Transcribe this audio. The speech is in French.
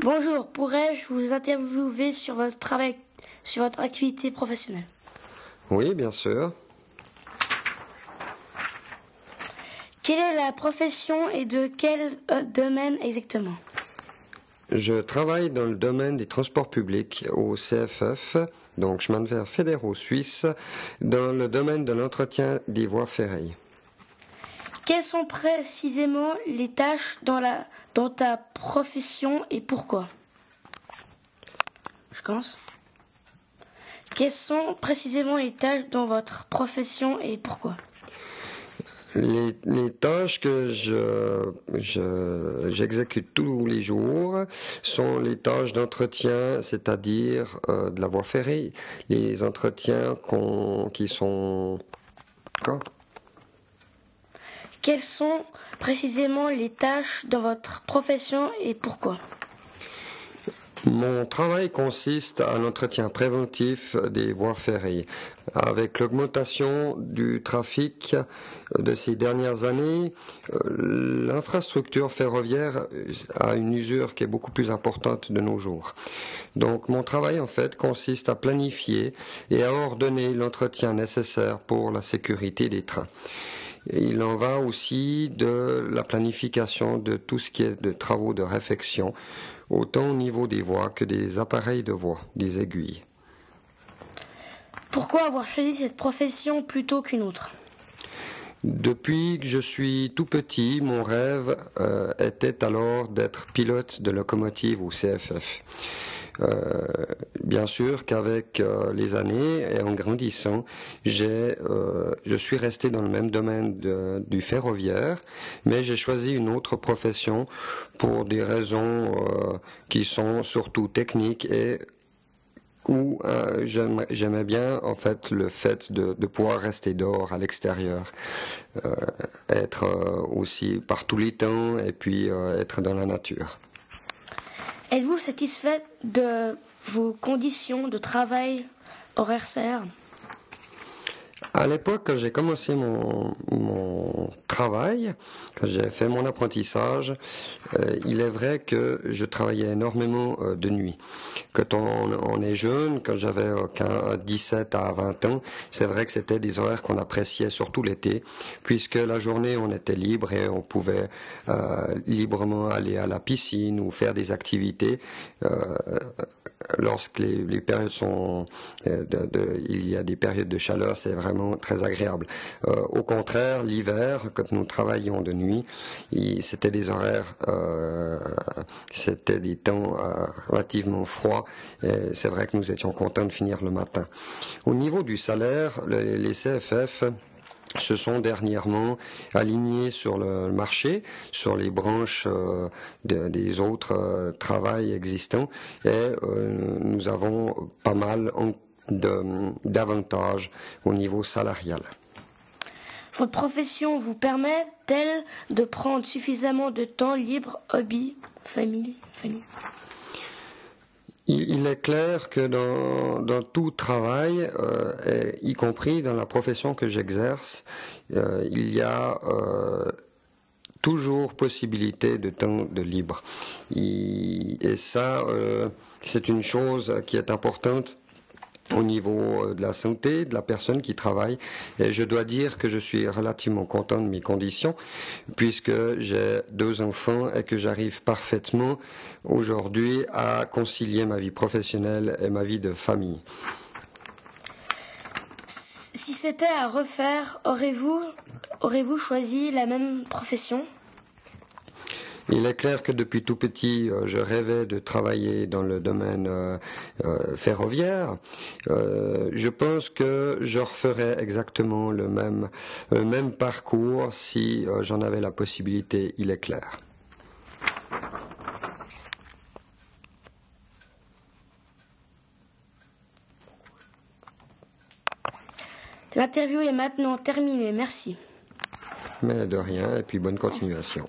Bonjour, pourrais-je vous interviewer sur votre travail, sur votre activité professionnelle? Oui, bien sûr. Quelle est la profession et de quel euh, domaine exactement? Je travaille dans le domaine des transports publics au CFF, donc chemin de fer fédéraux suisse, dans le domaine de l'entretien des voies ferrées. Quelles sont précisément les tâches dans, la, dans ta profession et pourquoi? Je commence. Quelles sont précisément les tâches dans votre profession et pourquoi? Les, les tâches que je, je- j'exécute tous les jours sont les tâches d'entretien, c'est-à-dire euh, de la voie ferrée, les entretiens qui sont... Quoi? Quelles sont précisément les tâches dans votre profession et pourquoi? Mon travail consiste à l'entretien préventif des voies ferrées. Avec l'augmentation du trafic de ces dernières années, euh, l'infrastructure ferroviaire a une usure qui est beaucoup plus importante de nos jours. Donc mon travail en fait consiste à planifier et à ordonner l'entretien nécessaire pour la sécurité des trains. Il en va aussi de la planification de tout ce qui est de travaux de réfection, autant au niveau des voies que des appareils de voie, des aiguilles. Pourquoi avoir choisi cette profession plutôt qu'une autre? Depuis que je suis tout petit, mon rêve euh, était alors d'être pilote de locomotive au CFF. Euh, bien sûr qu'avec euh, les années et en grandissant, j'ai, euh, je suis resté dans le même domaine du ferroviaire, mais j'ai choisi une autre profession pour des raisons qui sont surtout techniques et où euh, j'aimais bien en fait le fait de, de pouvoir rester dehors à l'extérieur, euh, être aussi par tous les temps et puis être dans la nature. Êtes-vous satisfait de vos conditions de travail horaire serre À l'époque, quand j'ai commencé mon, mon travail, quand j'ai fait mon apprentissage, euh, il est vrai que je travaillais énormément euh, de nuit. Quand on, est jeune, quand j'avais euh, qu'un- 17 à 20 ans, c'est vrai que c'était des horaires qu'on appréciait surtout l'été, puisque la journée on était libre et on pouvait euh, librement aller à la piscine ou faire des activités. euh, lorsque les, périodes sont, euh, il y a des périodes de chaleur, c'est vraiment très agréable. Euh, au contraire, l'hiver, quand nous travaillions de nuit, c'était des horaires, euh, c'était des temps euh, relativement froids. C'est vrai que nous étions contents de finir le matin. Au niveau du salaire, les, CFF se sont dernièrement alignés sur le marché, sur les branches de- des autres travails existants, et nous avons pas mal en- d'avantages au niveau salarial. Votre profession vous permet-elle de prendre suffisamment de temps libre, hobby, famille, famille? Il, il est clair que dans, dans tout travail, euh, et y compris dans la profession que j'exerce, euh, il y a euh, toujours possibilité de temps de libre. Et ça, c'est une chose qui est importante au niveau euh, de la santé de la personne qui travaille. Et je dois dire que je suis relativement content de mes conditions, puisque j'ai deux enfants et que j'arrive parfaitement aujourd'hui à concilier ma vie professionnelle et ma vie de famille. Si c'était à refaire, aurez-vous aurez-vous choisi la même profession? Il est clair que depuis tout petit, euh, je rêvais de travailler dans le domaine euh, euh, ferroviaire. Je pense que je referais exactement le même, le même parcours si j'en avais la possibilité, il est clair. L'interview est maintenant terminée, merci. Mais de rien, et puis bonne continuation.